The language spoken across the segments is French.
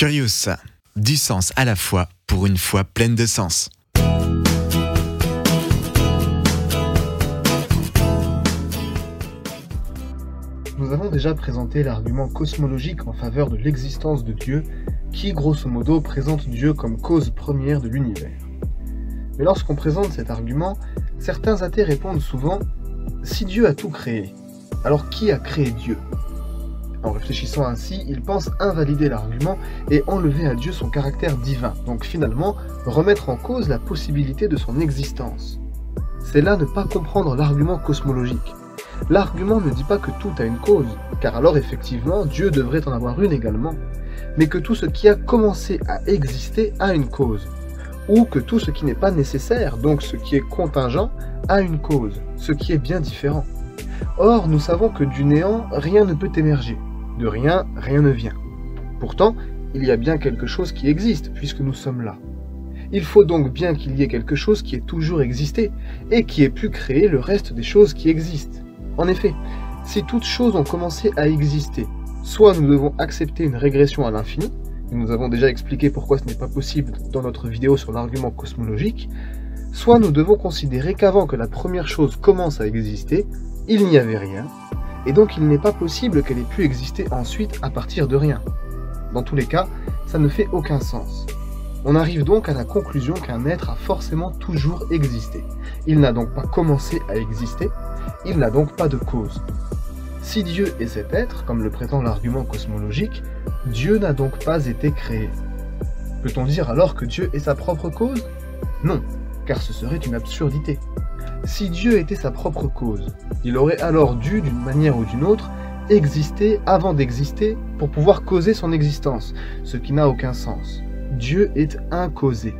Curious, du sens à la fois pour une foi pleine de sens. Nous avons déjà présenté l'argument cosmologique en faveur de l'existence de Dieu, qui grosso modo présente Dieu comme cause première de l'univers. Mais lorsqu'on présente cet argument, certains athées répondent souvent Si Dieu a tout créé, alors qui a créé Dieu? En réfléchissant ainsi, ils pensent invalider l'argument et enlever à Dieu son caractère divin, donc finalement remettre en cause la possibilité de son existence. C'est là ne pas comprendre l'argument cosmologique. L'argument ne dit pas que tout a une cause, car alors effectivement Dieu devrait en avoir une également, mais que tout ce qui a commencé à exister a une cause, ou que tout ce qui n'est pas nécessaire, donc ce qui est contingent, a une cause, ce qui est bien différent. Or, nous savons que du néant, rien ne peut émerger, de rien, rien ne vient. Pourtant, il y a bien quelque chose qui existe, puisque nous sommes là. Il faut donc bien qu'il y ait quelque chose qui ait toujours existé, et qui ait pu créer le reste des choses qui existent. En effet, si toutes choses ont commencé à exister, soit nous devons accepter une régression à l'infini, et nous avons déjà expliqué pourquoi ce n'est pas possible dans notre vidéo sur l'argument cosmologique, soit nous devons considérer qu'avant que la première chose commence à exister, il n'y avait rien, et donc il n'est pas possible qu'elle ait pu exister ensuite à partir de rien. Dans tous les cas, ça ne fait aucun sens. On arrive donc à la conclusion qu'un être a forcément toujours existé. Il n'a donc pas commencé à exister, il n'a donc pas de cause. Si Dieu est cet être, comme le prétend l'argument cosmologique, Dieu n'a donc pas été créé. Peut-on dire alors que Dieu est sa propre cause? Non, car ce serait une absurdité. Si Dieu était sa propre cause, il aurait alors dû, d'une manière ou d'une autre, exister avant d'exister pour pouvoir causer son existence, ce qui n'a aucun sens. Dieu est incausé.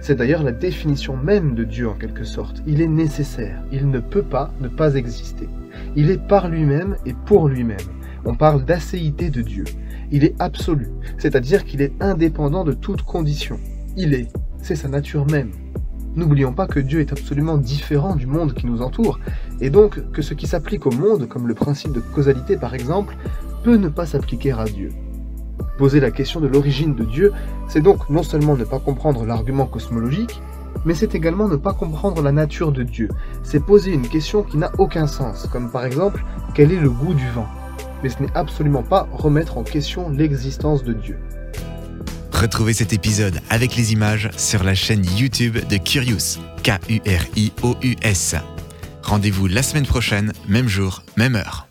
C'est d'ailleurs la définition même de Dieu en quelque sorte. Il est nécessaire, il ne peut pas ne pas exister. Il est par lui-même et pour lui-même. On parle d'acéité de Dieu. Il est absolu, c'est-à-dire qu'il est indépendant de toute condition. Il est, c'est sa nature même. N'oublions pas que Dieu est absolument différent du monde qui nous entoure, et donc que ce qui s'applique au monde, comme le principe de causalité par exemple, peut ne pas s'appliquer à Dieu. Poser la question de l'origine de Dieu, c'est donc non seulement ne pas comprendre l'argument cosmologique, mais c'est également ne pas comprendre la nature de Dieu. C'est poser une question qui n'a aucun sens, comme par exemple, quel est le goût du vent? Mais ce n'est absolument pas remettre en question l'existence de Dieu. Retrouvez cet épisode avec les images sur la chaîne YouTube de Curious, K-U-R-I-O-U-S. Rendez-vous la semaine prochaine, même jour, même heure.